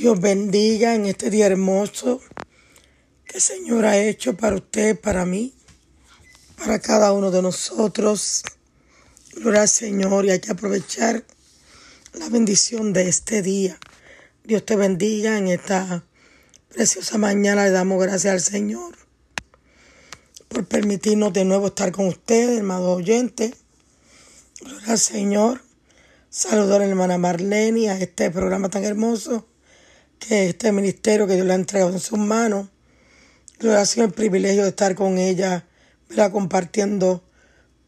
Dios bendiga en este día hermoso que el Señor ha hecho para usted, para mí, para cada uno de nosotros. Gloria al Señor y hay que aprovechar la bendición de este día. Dios te bendiga en esta preciosa mañana. Le damos gracias al Señor por permitirnos de nuevo estar con ustedes, hermano oyente. Gloria al Señor. Saludos a la hermana Marlene a este programa tan hermoso que este ministerio que Dios le ha entregado en sus manos. Gloria ha sido el privilegio de estar con ella, ¿verdad? compartiendo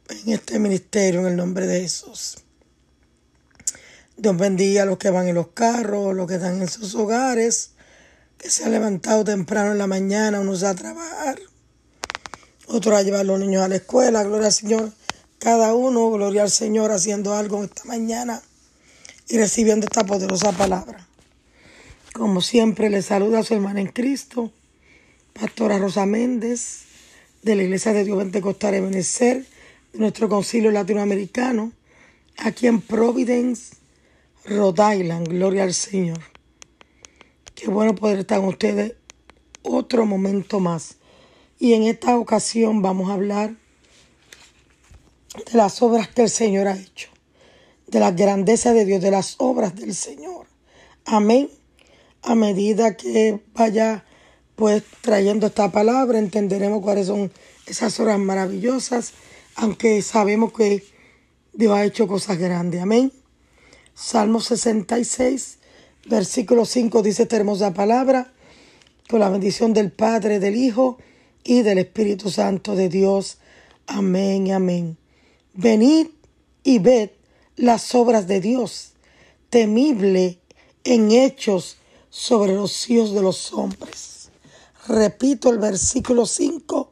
en este ministerio en el nombre de Jesús. Dios bendiga a los que van en los carros, los que están en sus hogares, que se han levantado temprano en la mañana, unos a trabajar, otros a llevar a los niños a la escuela, gloria al Señor cada uno, gloria al Señor, haciendo algo esta mañana y recibiendo esta poderosa palabra. Como siempre, le saluda a su hermana en Cristo, Pastora Rosa Méndez, de la Iglesia de Dios Pentecostal Ebenezer, de nuestro concilio latinoamericano, aquí en Providence, Rhode Island. Gloria al Señor. Qué bueno poder estar con ustedes otro momento más. Y en esta ocasión vamos a hablar de las obras que el Señor ha hecho, de la grandeza de Dios, de las obras del Señor. Amén. A medida que vaya pues trayendo esta palabra, entenderemos cuáles son esas obras maravillosas, aunque sabemos que Dios ha hecho cosas grandes. Amén. Salmo 66, versículo 5 dice esta hermosa palabra, con la bendición del Padre, del Hijo y del Espíritu Santo de Dios. Amén, amén. Venid y ved las obras de Dios, temible en hechos sobre los hijos de los hombres. Repito el versículo 5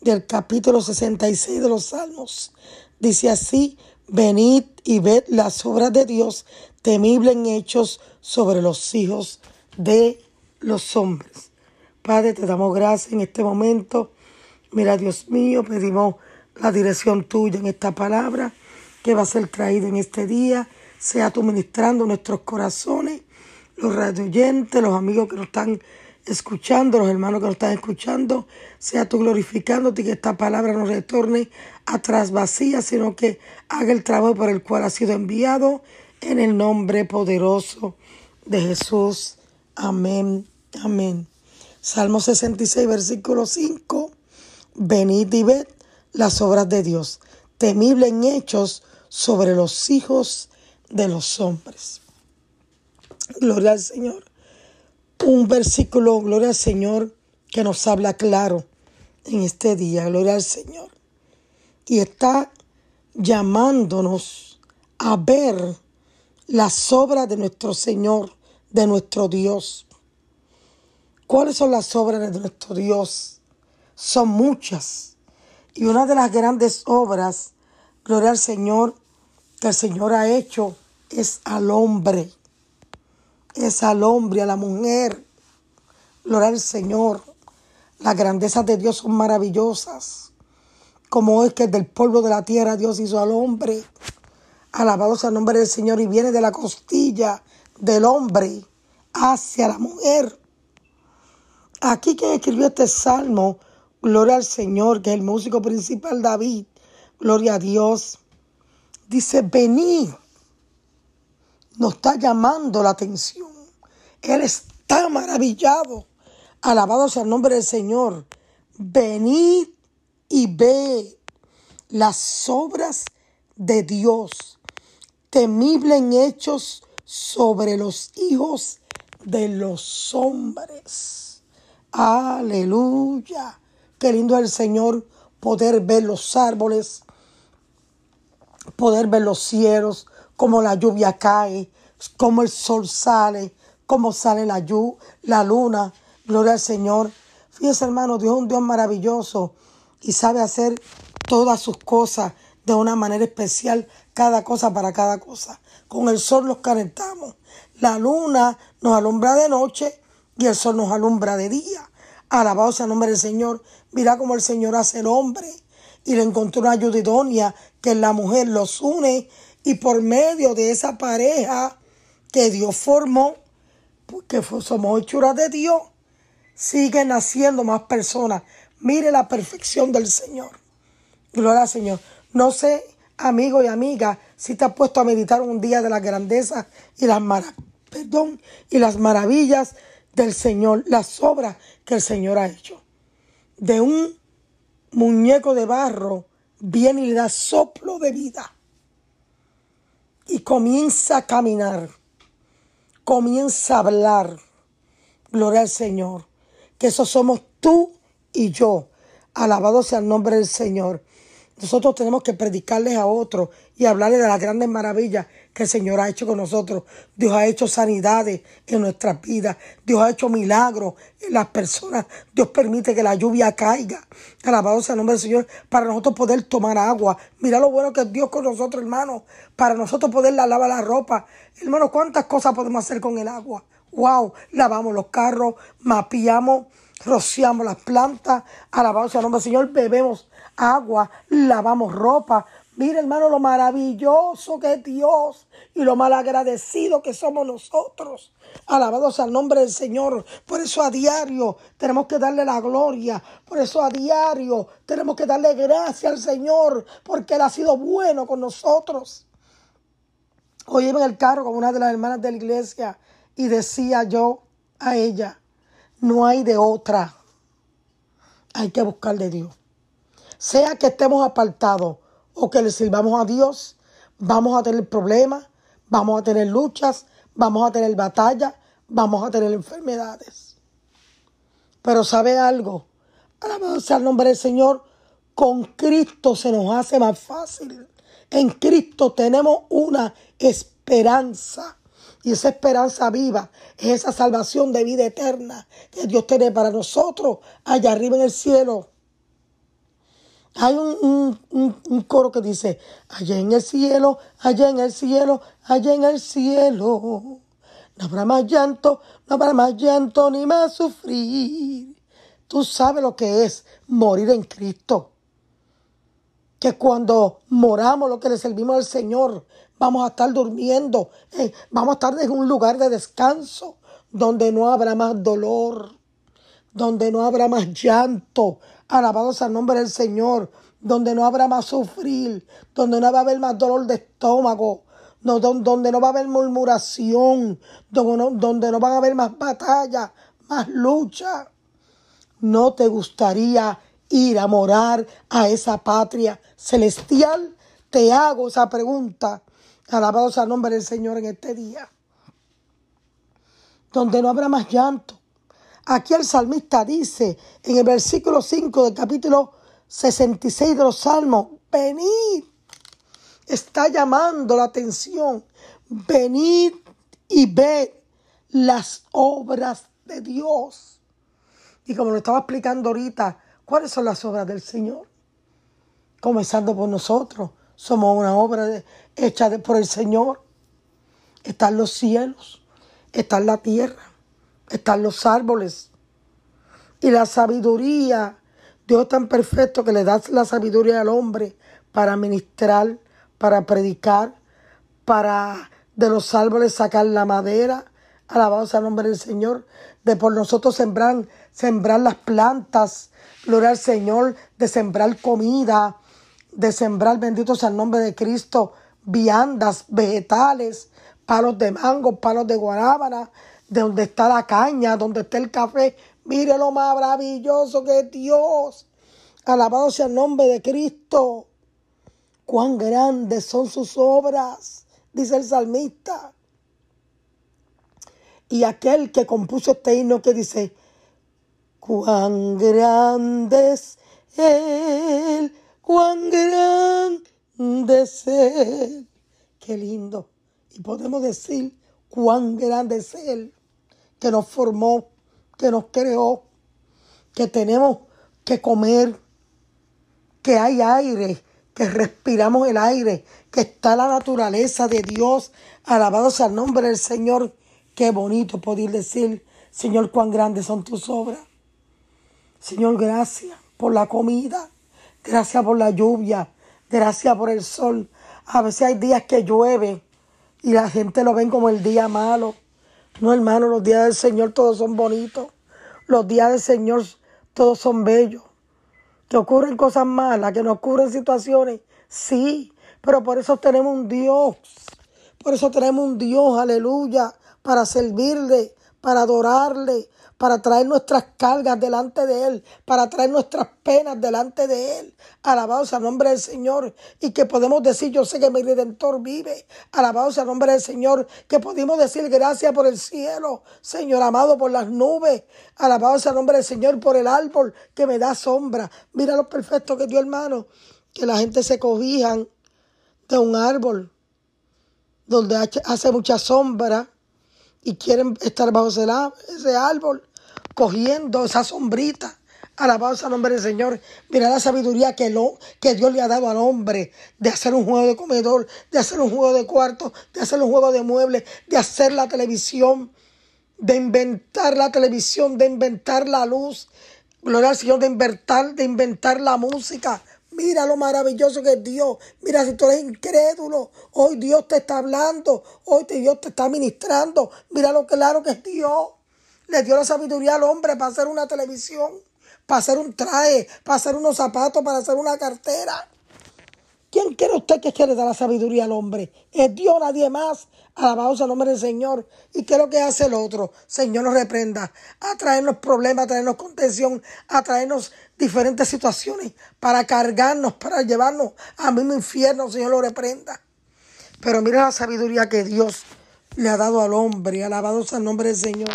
del capítulo 66 de los Salmos. Dice así, venid y ved las obras de Dios, temible en hechos sobre los hijos de los hombres. Padre, te damos gracias en este momento. Mira, Dios mío, pedimos la dirección tuya en esta palabra que va a ser traída en este día. Sea tú ministrando nuestros corazones, los radioyentes, los amigos que nos están escuchando, los hermanos que nos están escuchando. Sea tú glorificándote y que esta palabra no retorne atrás vacía, sino que haga el trabajo por el cual ha sido enviado en el nombre poderoso de Jesús. Amén. Amén. Salmo 66, versículo 5. Venid y ved las obras de Dios, temible en hechos sobre los hijos de los hombres. Gloria al Señor. Un versículo, gloria al Señor, que nos habla claro en este día, gloria al Señor. Y está llamándonos a ver las obras de nuestro Señor, de nuestro Dios. ¿Cuáles son las obras de nuestro Dios? Son muchas. Y una de las grandes obras, gloria al Señor, que el Señor ha hecho es al hombre. Es al hombre, a la mujer. Gloria al Señor. Las grandezas de Dios son maravillosas. Como es que del polvo de la tierra Dios hizo al hombre. Alabado sea el nombre del Señor y viene de la costilla del hombre hacia la mujer. Aquí quien escribió este salmo Gloria al Señor, que es el músico principal David. Gloria a Dios. Dice, venid. Nos está llamando la atención. Él está maravillado. Alabado sea el nombre del Señor. Venid y ve las obras de Dios, temible en hechos sobre los hijos de los hombres. Aleluya. Qué lindo el Señor poder ver los árboles, poder ver los cielos, cómo la lluvia cae, cómo el sol sale, cómo sale la, la luna. Gloria al Señor. Fíjese, hermano, Dios es un Dios maravilloso y sabe hacer todas sus cosas de una manera especial, cada cosa para cada cosa. Con el sol nos calentamos. La luna nos alumbra de noche y el sol nos alumbra de día. Alabado sea el nombre del Señor. Mira cómo el Señor hace el hombre y le encontró una ayuda idónea que la mujer los une y por medio de esa pareja que Dios formó, porque somos hechuras de Dios, siguen naciendo más personas. Mire la perfección del Señor. Gloria al Señor. No sé, amigo y amiga, si te has puesto a meditar un día de la grandeza y las, y las maravillas del Señor, las obras que el Señor ha hecho. De un muñeco de barro viene y le da soplo de vida. Y comienza a caminar. Comienza a hablar. Gloria al Señor. Que eso somos tú y yo. Alabado sea el nombre del Señor. Nosotros tenemos que predicarles a otros y hablarles de las grandes maravillas que el Señor ha hecho con nosotros. Dios ha hecho sanidades en nuestras vidas. Dios ha hecho milagros en las personas. Dios permite que la lluvia caiga. Alabado sea el nombre del Señor para nosotros poder tomar agua. Mira lo bueno que es Dios con nosotros, hermano. Para nosotros poder lavar la ropa. Hermano, ¿cuántas cosas podemos hacer con el agua? Wow, lavamos los carros, mapeamos, rociamos las plantas. Alabado sea el nombre del Señor, bebemos agua, lavamos ropa. Mira, hermano, lo maravilloso que es Dios y lo malagradecido que somos nosotros. Alabados al nombre del Señor. Por eso a diario tenemos que darle la gloria. Por eso a diario tenemos que darle gracias al Señor porque Él ha sido bueno con nosotros. Hoy iba en el carro con una de las hermanas de la iglesia y decía yo a ella, no hay de otra. Hay que buscar de Dios. Sea que estemos apartados o que le sirvamos a Dios, vamos a tener problemas, vamos a tener luchas, vamos a tener batallas, vamos a tener enfermedades. Pero ¿sabe algo? Alabado sea el nombre del Señor. Con Cristo se nos hace más fácil. En Cristo tenemos una esperanza. Y esa esperanza viva es esa salvación de vida eterna que Dios tiene para nosotros allá arriba en el cielo. Hay un, coro que dice, allá en el cielo, allá en el cielo, allá en el cielo. No habrá más llanto, no habrá más llanto ni más sufrir. Tú sabes lo que es morir en Cristo. Que cuando moramos lo que le servimos al Señor, vamos a estar durmiendo, eh, vamos a estar en un lugar de descanso donde no habrá más dolor, donde no habrá más llanto, Alabados al nombre del Señor, donde no habrá más sufrir, donde no va a haber más dolor de estómago, donde no va a haber murmuración, donde no, donde no van a haber más batalla, más lucha. ¿No te gustaría ir a morar a esa patria celestial? Te hago esa pregunta. Alabados al nombre del Señor en este día. Donde no habrá más llanto, Aquí el salmista dice en el versículo 5 del capítulo 66 de los Salmos, venid, está llamando la atención, venid y ved las obras de Dios. Y como lo estaba explicando ahorita, ¿cuáles son las obras del Señor? Comenzando por nosotros, somos una obra hecha por el Señor. Están los cielos, está la tierra están los árboles. Y la sabiduría, Dios tan perfecto que le da la sabiduría al hombre para ministrar, para predicar, para de los árboles sacar la madera. Alabado sea el nombre del Señor. De por nosotros sembrar, sembrar las plantas. Gloria al Señor. De sembrar comida. De sembrar, bendito sea el nombre de Cristo, viandas, vegetales, palos de mango, palos de guanábana, de donde está la caña, donde está el café. Mire lo maravilloso que es Dios. Alabado sea el nombre de Cristo. Cuán grandes son sus obras, dice el salmista. Y aquel que compuso este himno que dice, cuán grande es Él, cuán grande es Él. Qué lindo. Y podemos decir, cuán grande es Él, que nos formó, que nos creó, que tenemos que comer, que hay aire, que respiramos el aire, que está la naturaleza de Dios. Alabado sea el nombre del Señor. Qué bonito poder decir, Señor, cuán grandes son tus obras. Señor, gracias por la comida, gracias por la lluvia, gracias por el sol. A veces hay días que llueve y la gente lo ven como el día malo. No, hermano, los días del Señor todos son bonitos. Los días del Señor todos son bellos. Que ocurren cosas malas, que nos ocurren situaciones, sí, pero por eso tenemos un Dios. Por eso tenemos un Dios, aleluya, para servirle, para adorarle, para traer nuestras cargas delante de Él, para traer nuestras penas delante de Él. Alabados al nombre del Señor. Y que podemos decir, yo sé que mi Redentor vive. Alabados al nombre del Señor. Que podemos decir gracias por el cielo, Señor amado, por las nubes. Alabados al nombre del Señor por el árbol que me da sombra. Mira lo perfecto que dio hermano. Que la gente se cobijan de un árbol donde hace mucha sombra y quieren estar bajo ese árbol, cogiendo esa sombrita. Alabado sea nombre del Señor. Mira la sabiduría que, lo, que Dios le ha dado al hombre de hacer un juego de comedor, de hacer un juego de cuarto, de hacer un juego de muebles, de hacer la televisión, de inventar la televisión, de inventar la luz. Gloria al Señor, de inventar, de inventar la música. Mira lo maravilloso que es Dios. Mira, si tú eres incrédulo, hoy Dios te está hablando, hoy Dios te está ministrando. Mira lo claro que es Dios. Le dio la sabiduría al hombre para hacer una televisión, para hacer un traje, para hacer unos zapatos, para hacer una cartera. ¿Quién quiere usted que quiere dar la sabiduría al hombre? Es Dios, nadie más. Alabado sea el nombre del Señor. ¿Y qué es lo que hace el otro? Señor nos reprenda. A traernos problemas, a traernos contención, a traernos diferentes situaciones para cargarnos, para llevarnos a mismo infierno, Señor lo reprenda. Pero mira la sabiduría que Dios le ha dado al hombre, alabado sea el nombre del Señor.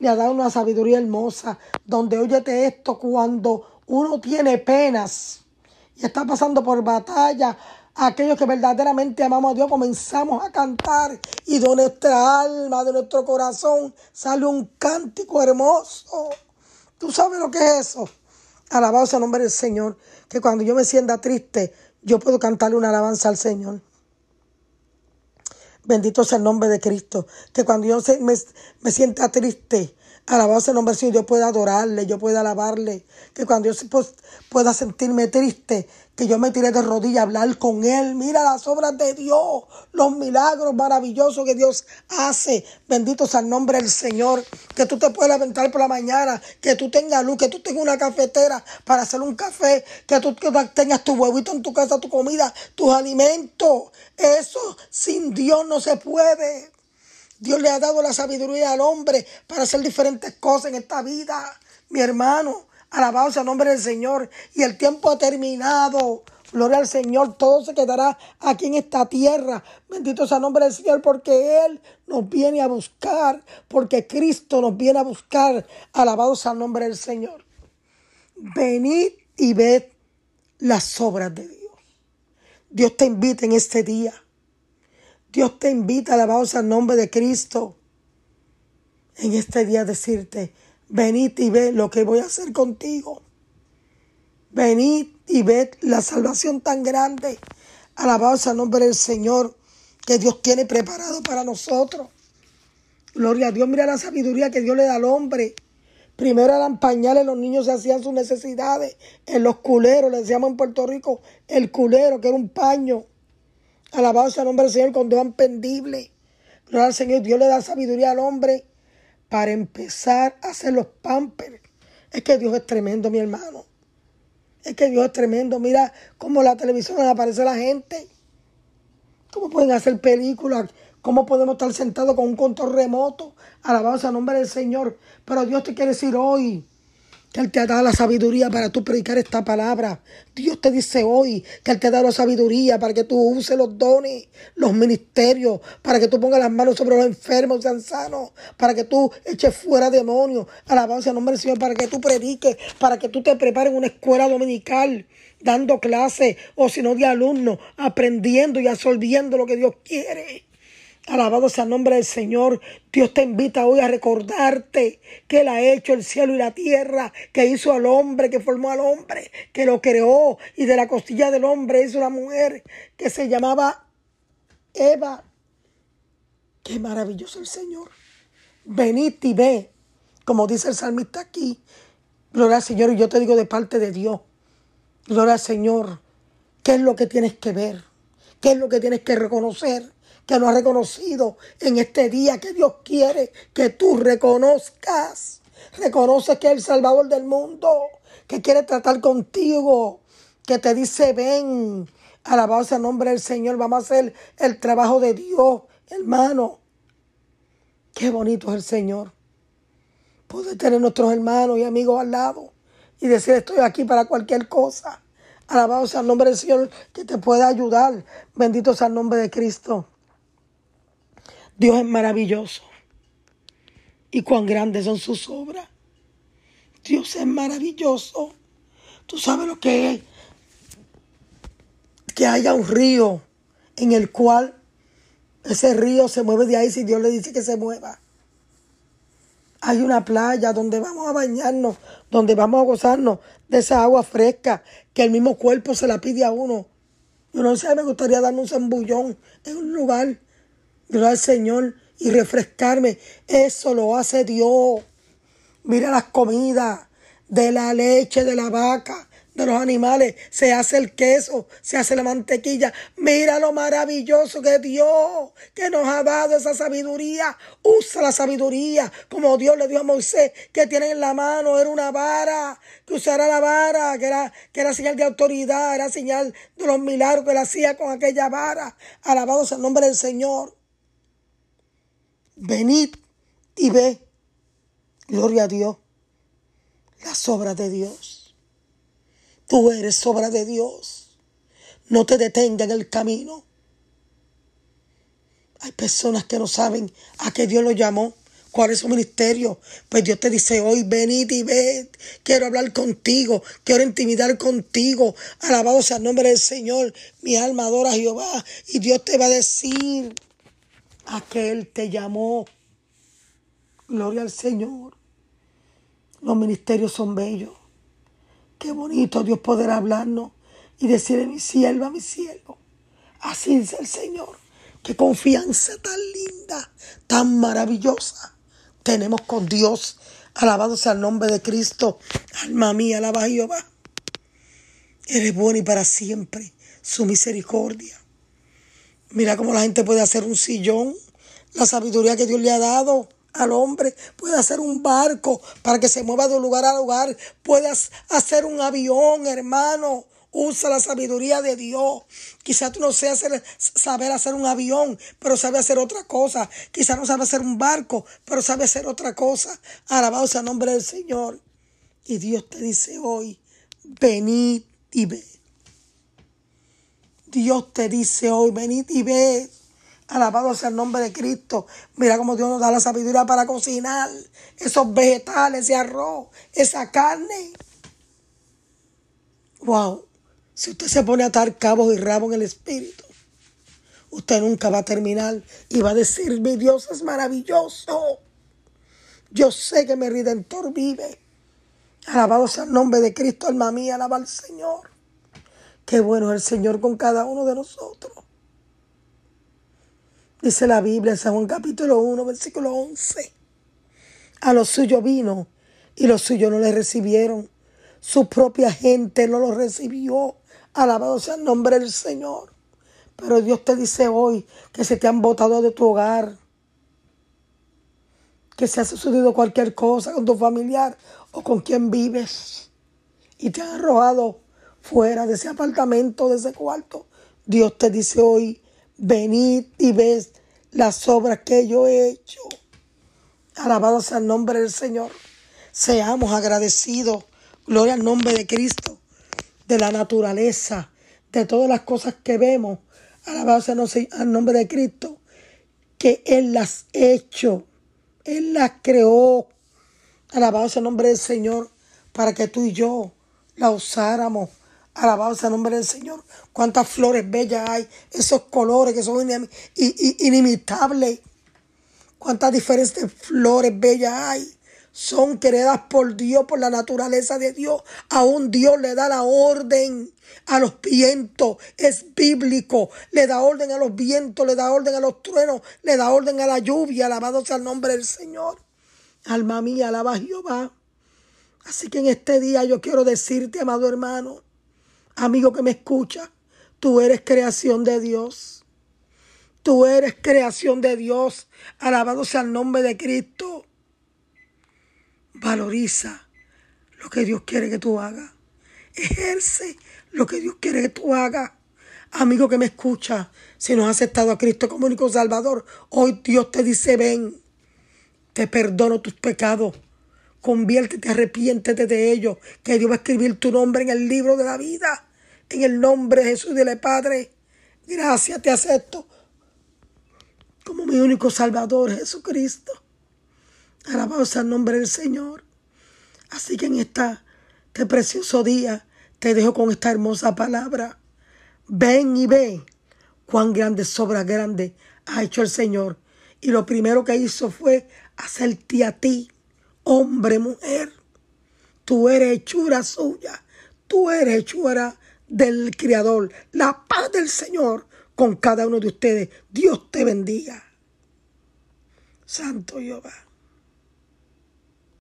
Le ha dado una sabiduría hermosa, donde óyete esto cuando uno tiene penas y está pasando por batalla, aquellos que verdaderamente amamos a Dios, comenzamos a cantar y de nuestra alma, de nuestro corazón, sale un cántico hermoso. ¿Tú sabes lo que es eso? Alabado sea el nombre del Señor. Que cuando yo me sienta triste, yo puedo cantarle una alabanza al Señor. Bendito sea el nombre de Cristo. Que cuando yo me, me sienta triste, alabado sea el nombre del Señor, yo pueda adorarle, yo pueda alabarle. Que cuando yo pueda sentirme triste, que yo me tiré de rodillas a hablar con Él. Mira las obras de Dios, los milagros maravillosos que Dios hace. Bendito sea el nombre del Señor. Que tú te puedas levantar por la mañana, que tú tengas luz, que tú tengas una cafetera para hacer un café, que tú tengas tu huevito en tu casa, tu comida, tus alimentos. Eso sin Dios no se puede. Dios le ha dado la sabiduría al hombre para hacer diferentes cosas en esta vida, mi hermano. Alabado sea el nombre del Señor. Y el tiempo ha terminado. Gloria al Señor. Todo se quedará aquí en esta tierra. Bendito sea el nombre del Señor porque Él nos viene a buscar. Porque Cristo nos viene a buscar. Alabado sea el nombre del Señor. Venid y ved las obras de Dios. Dios te invita en este día. Dios te invita, alabado sea el nombre de Cristo. En este día decirte, Venid y ve lo que voy a hacer contigo. Venid y ved la salvación tan grande. Alabado sea el nombre del Señor que Dios tiene preparado para nosotros. Gloria a Dios, mira la sabiduría que Dios le da al hombre. Primero eran pañales, los niños se hacían sus necesidades. En los culeros, le decíamos en Puerto Rico, el culero, que era un paño. Alabado sea el nombre del Señor con dos pendible. Gloria al Señor, Dios le da sabiduría al hombre para empezar a hacer los pampers. Es que Dios es tremendo, mi hermano. Es que Dios es tremendo. Mira cómo la televisión aparece la gente. ¿Cómo pueden hacer películas? ¿Cómo podemos estar sentados con un control remoto? Alabados a nombre del Señor. Pero Dios te quiere decir hoy que Él te ha dado la sabiduría para tú predicar esta palabra. Dios te dice hoy que Él te ha dado la sabiduría para que tú uses los dones, los ministerios, para que tú pongas las manos sobre los enfermos, sean sanos, para que tú eches fuera demonios. Alabanza al nombre del Señor, para que tú prediques, para que tú te prepares en una escuela dominical dando clases o si no de alumnos, aprendiendo y absorbiendo lo que Dios quiere. Alabado sea el nombre del Señor. Dios te invita hoy a recordarte que Él ha hecho el cielo y la tierra, que hizo al hombre, que formó al hombre, que lo creó y de la costilla del hombre hizo una mujer que se llamaba Eva. Qué maravilloso el Señor. Venid y ve, como dice el salmista aquí. Gloria al Señor y yo te digo de parte de Dios. Gloria al Señor. ¿Qué es lo que tienes que ver? ¿Qué es lo que tienes que reconocer? Que no has reconocido en este día que Dios quiere que tú reconozcas. Reconoce que es el Salvador del mundo, que quiere tratar contigo, que te dice ven. Alabado sea el nombre del Señor. Vamos a hacer el trabajo de Dios, hermano. Qué bonito es el Señor. Poder tener nuestros hermanos y amigos al lado y decir estoy aquí para cualquier cosa. Alabado sea el nombre del Señor que te pueda ayudar. Bendito sea el nombre de Cristo. Dios es maravilloso. Y cuán grandes son sus obras. Dios es maravilloso. Tú sabes lo que es. Que haya un río en el cual ese río se mueve de ahí si Dios le dice que se mueva. Hay una playa donde vamos a bañarnos, donde vamos a gozarnos de esa agua fresca que el mismo cuerpo se la pide a uno. Yo no sé, me gustaría darme un zambullón en un lugar, llorar al Señor y refrescarme. Eso lo hace Dios. Mira las comidas de la leche de la vaca de los animales, se hace el queso, se hace la mantequilla. Mira lo maravilloso que Dios, que nos ha dado esa sabiduría. Usa la sabiduría como Dios le dio a Moisés, que tiene en la mano, era una vara, que usara la vara, que era, que era señal de autoridad, era señal de los milagros que él hacía con aquella vara. Alabado sea el nombre del Señor. Venid y ve, gloria a Dios, las obras de Dios. Tú eres obra de Dios. No te detenga en el camino. Hay personas que no saben a qué Dios lo llamó, cuál es su ministerio. Pues Dios te dice hoy, venid y ved. Quiero hablar contigo, quiero intimidar contigo. Alabado sea el nombre del Señor. Mi alma adora a Jehová. Y Dios te va a decir a que Él te llamó. Gloria al Señor. Los ministerios son bellos. Qué bonito Dios poder hablarnos y decirle, mi sierva, mi siervo. Así dice el Señor. Qué confianza tan linda, tan maravillosa tenemos con Dios. Alabado sea el nombre de Cristo. Alma mía, alaba a Jehová. Eres bueno y para siempre su misericordia. Mira cómo la gente puede hacer un sillón, la sabiduría que Dios le ha dado al hombre, puede hacer un barco para que se mueva de lugar a lugar, puedes hacer un avión, hermano. Usa la sabiduría de Dios. Quizá tú no seas saber hacer un avión, pero sabe hacer otra cosa. Quizá no sabe hacer un barco, pero sabe hacer otra cosa. Alabado sea el nombre del Señor. Y Dios te dice hoy, venid y ve. Dios te dice hoy, venid y ve. Alabado sea el nombre de Cristo. Mira cómo Dios nos da la sabiduría para cocinar esos vegetales, ese arroz, esa carne. Wow. Si usted se pone a atar cabos y rabo en el espíritu, usted nunca va a terminar y va a decir, mi Dios es maravilloso. Yo sé que mi redentor vive. Alabado sea el nombre de Cristo, alma mía, alaba al Señor. Qué bueno es el Señor con cada uno de nosotros. Dice la Biblia en San Juan capítulo 1, versículo 11. A los suyos vino y los suyos no le recibieron. Su propia gente no lo recibió. Alabado sea el nombre del Señor. Pero Dios te dice hoy que se te han botado de tu hogar. Que se ha sucedido cualquier cosa con tu familiar o con quien vives. Y te han arrojado fuera de ese apartamento, de ese cuarto. Dios te dice hoy, venid y ves las obras que yo he hecho. Alabado sea el nombre del Señor. Seamos agradecidos. Gloria al nombre de Cristo, de la naturaleza, de todas las cosas que vemos. Alabado sea el nombre de Cristo, que Él las hecho. Él las creó. Alabado sea el nombre del Señor, para que tú y yo la usáramos Alabado sea el nombre del Señor. Cuántas flores bellas hay. Esos colores que son inimitables. Cuántas diferentes flores bellas hay. Son creadas por Dios, por la naturaleza de Dios. Aún Dios le da la orden a los vientos. Es bíblico. Le da orden a los vientos, le da orden a los truenos, le da orden a la lluvia. Alabado sea el nombre del Señor. Alma mía, alaba Jehová. Así que en este día yo quiero decirte, amado hermano, amigo que me escucha, tú eres creación de Dios. Tú eres creación de Dios. Alabado sea el nombre de Cristo. Valoriza lo que Dios quiere que tú hagas. Ejerce lo que Dios quiere que tú hagas. Amigo que me escucha, si no has aceptado a Cristo como único Salvador, hoy Dios te dice, ven, te perdono tus pecados. Conviértete, arrepiéntete de ellos, que Dios va a escribir tu nombre en el libro de la vida. En el nombre de Jesús, dile Padre, gracias, te acepto como mi único Salvador, Jesucristo. Alabado sea el nombre del Señor. Así que en esta, este precioso día te dejo con esta hermosa palabra. Ven y ve cuán grande sobra grande ha hecho el Señor. Y lo primero que hizo fue hacerte a ti, hombre, mujer. Tú eres hechura suya. Tú eres hechura del Creador. La paz del Señor con cada uno de ustedes. Dios te bendiga. Santo Jehová.